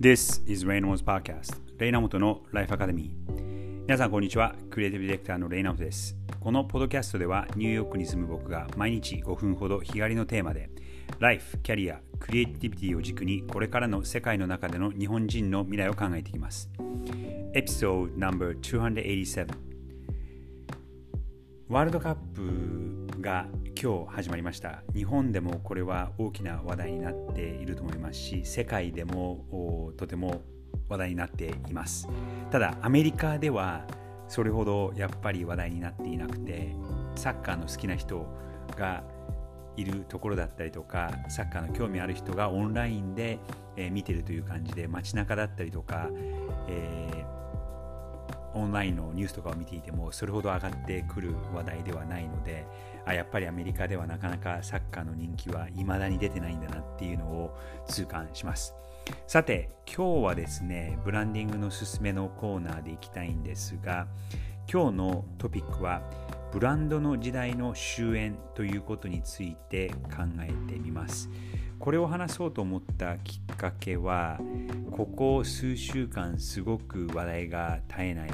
This is Reynolds Podcast レイナモトのライフアカデミー皆さんこんにちは。クリエイティブディレクターのレイナモトです。このポッドキャストではニューヨークに住む僕が毎日5分ほど日帰りのテーマでライフ、キャリア、クリエイティビティを軸にこれからの世界の中での日本人の未来を考えていきます。エピソード No.287 ワールドカップが今日始まりました。日本でもこれは大きな話題になっていると思いますし世界でもとても話題になっています。ただアメリカではそれほどやっぱり話題になっていなくてサッカーの好きな人がいるところだったりとかサッカーの興味ある人がオンラインで、え、見てるという感じで街中だったりとか、えーオンラインのニュースとかを見ていてもそれほど上がってくる話題ではないのであやっぱりアメリカではなかなかサッカーの人気は未だに出てないんだなっていうのを痛感します。さて今日はですねブランディングのすすめのコーナーでいきたいんですが今日のトピックはブランドの時代の終焉ということについて考えてみます。これを話そうと思ったきっかけはここ数週間すごく話題が絶えない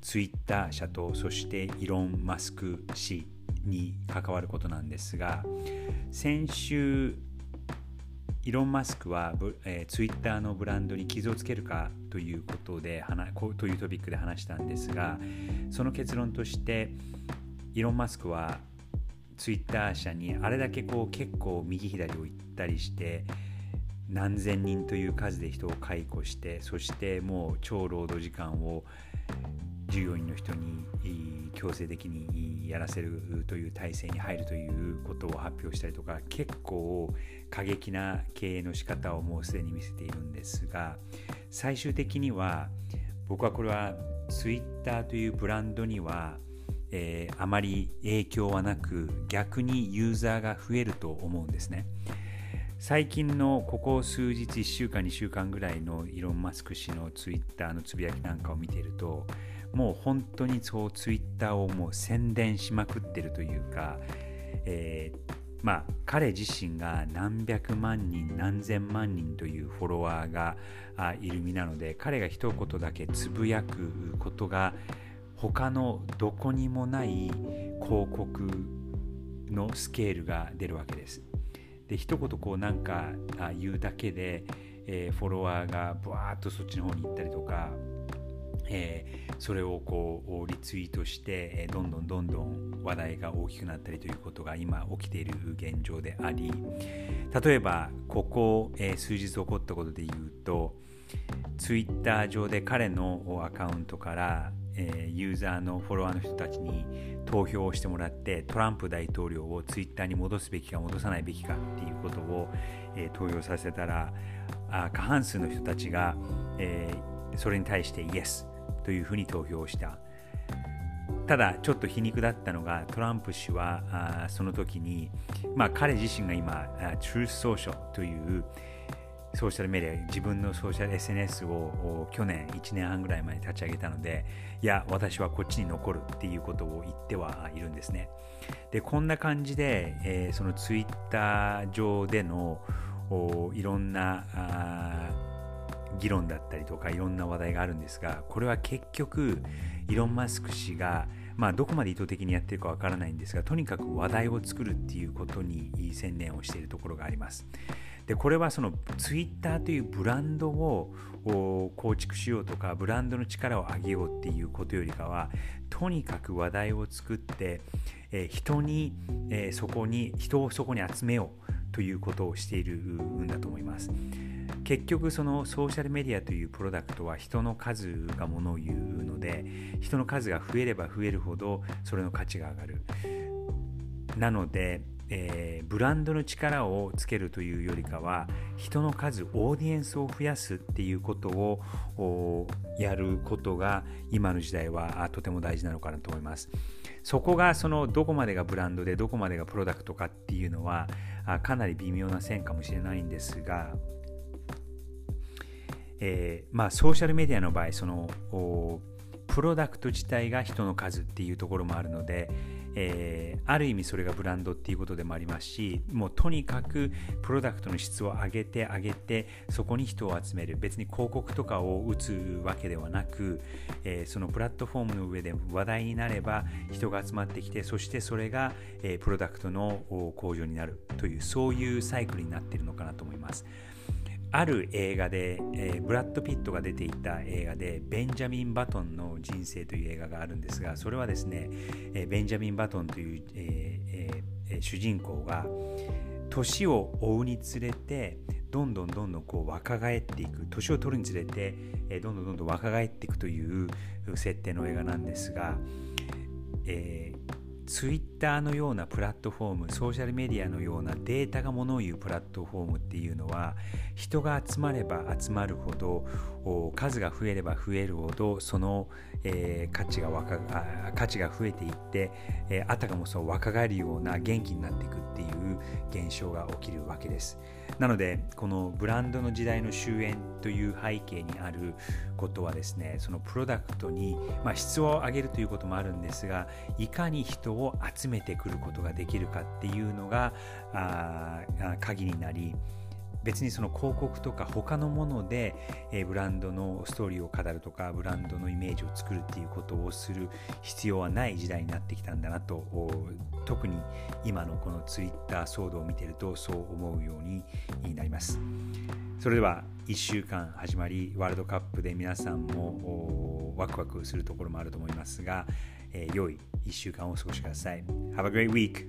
ツイッター社とそしてイロン・マスク氏に関わることなんですが先週イロン・マスクは、えー、ツイッターのブランドに傷をつけるかということでというトピックで話したんですがその結論としてイロン・マスクはツイッター社にあれだけこう結構右左を行ったりして何千人という数で人を解雇してそしてもう超労働時間を従業員の人に強制的にやらせるという体制に入るということを発表したりとか結構過激な経営の仕方をもうすでに見せているんですが最終的には僕はこれはツイッターというブランドには、えー、あまり影響はなく逆にユーザーが増えると思うんですね。最近のここ数日1週間2週間ぐらいのイーロン・マスク氏のツイッターのつぶやきなんかを見ているともう本当にそうツイッターをもう宣伝しまくってるというか、えー、まあ彼自身が何百万人何千万人というフォロワーがいる身なので彼が一言だけつぶやくことが他のどこにもない広告のスケールが出るわけです。で一言こうなんか言うだけで、えー、フォロワーがブワーッとそっちの方に行ったりとかえー、それをこうリツイートして、えどんどんどんどん話題が大きくなったりということが今起きている現状であり例えばここ、えー、数日起こったことで言うとツイッター上で彼のアカウントからえユーザーのフォロワーの人たちに投票をしてもらってトランプ大統領をツイッターに戻すべきか戻さないべきかっていうことを、え投票させたらあ過半数の人たちが、えそれに対してイエスというふうに投票した。ただちょっと皮肉だったのがトランプ氏はあその時に、まあ、彼自身が今 Truth Social というソーシャルメディア自分のソーシャル SNS を去年1年半ぐらい前に立ち上げたのでいや私はこっちに残るっていうことを言ってはいるんですね。でこんな感じで、えー、そのツイッター上でのいろんな議論だったりとかいろんな話題があるんですがこれは結局イロン・マスク氏がまあ、どこまで意図的にやってるかわからないんですがとにかく話題を作るっていうことに専念をしているところがあります。でこれはそのツイッターというブランドを構築しようとかブランドの力を上げようっていうことよりかはとにかく話題を作って、え人に、えそこに人をそこに集めようということをしているんだと思います。結局そのソーシャルメディアというプロダクトは人の数がものを言うので人の数が増えれば増えるほどそれの価値が上がるなので、えー、ブランドの力をつけるというよりかは人の数オーディエンスを増やすっていうことをやることが今の時代はとても大事なのかなと思います。そこがそのどこまでがブランドでどこまでがプロダクトかっていうのはかなり微妙な線かもしれないんですがえー、まあ、ソーシャルメディアの場合そのプロダクト自体が人の数っていうところもあるので、えー、ある意味それがブランドっていうことでもありますしもうとにかくプロダクトの質を上げて上げてそこに人を集める別に広告とかを打つわけではなく、えー、そのプラットフォームの上で話題になれば人が集まってきてそしてそれが、えー、プロダクトの向上になるというそういうサイクルになっているのかなと思います。ある映画で、えー、ブラッド・ピットが出ていた映画でベンジャミン・バトンの人生という映画があるんですがそれはですね、えー、ベンジャミン・バトンという、えー、主人公が年を追うにつれてどんどんどんどんこう若返っていく年を取るにつれて、えどんどんどんどん若返っていくという設定の映画なんですが、えー、ツイッターのようなプラットフォームソーシャルメディアのようなデータがものを言うプラットフォームっていうのは人が集まれば集まるほど数が増えれば増えるほどその、えー、価値が若価値が増えていって、えー、あたかもその若返るような元気になっていくっていう現象が起きるわけです。なのでこのブランドの時代の終焉という背景にあることはですねそのプロダクトに、まあ、質を上げるということもあるんですがいかに人をを集めてくることができるかっていうのがあ鍵になり別にその広告とか他のもので、えブランドのストーリーを語るとかブランドのイメージを作るっていうことをする必要はない時代になってきたんだなと特に今のこのツイッター騒動を見てるとそう思うようになります。それでは1週間始まりワールドカップで皆さんもワクワクするところもあると思いますが、えー、良い1週間をお過ごしください Have a great week!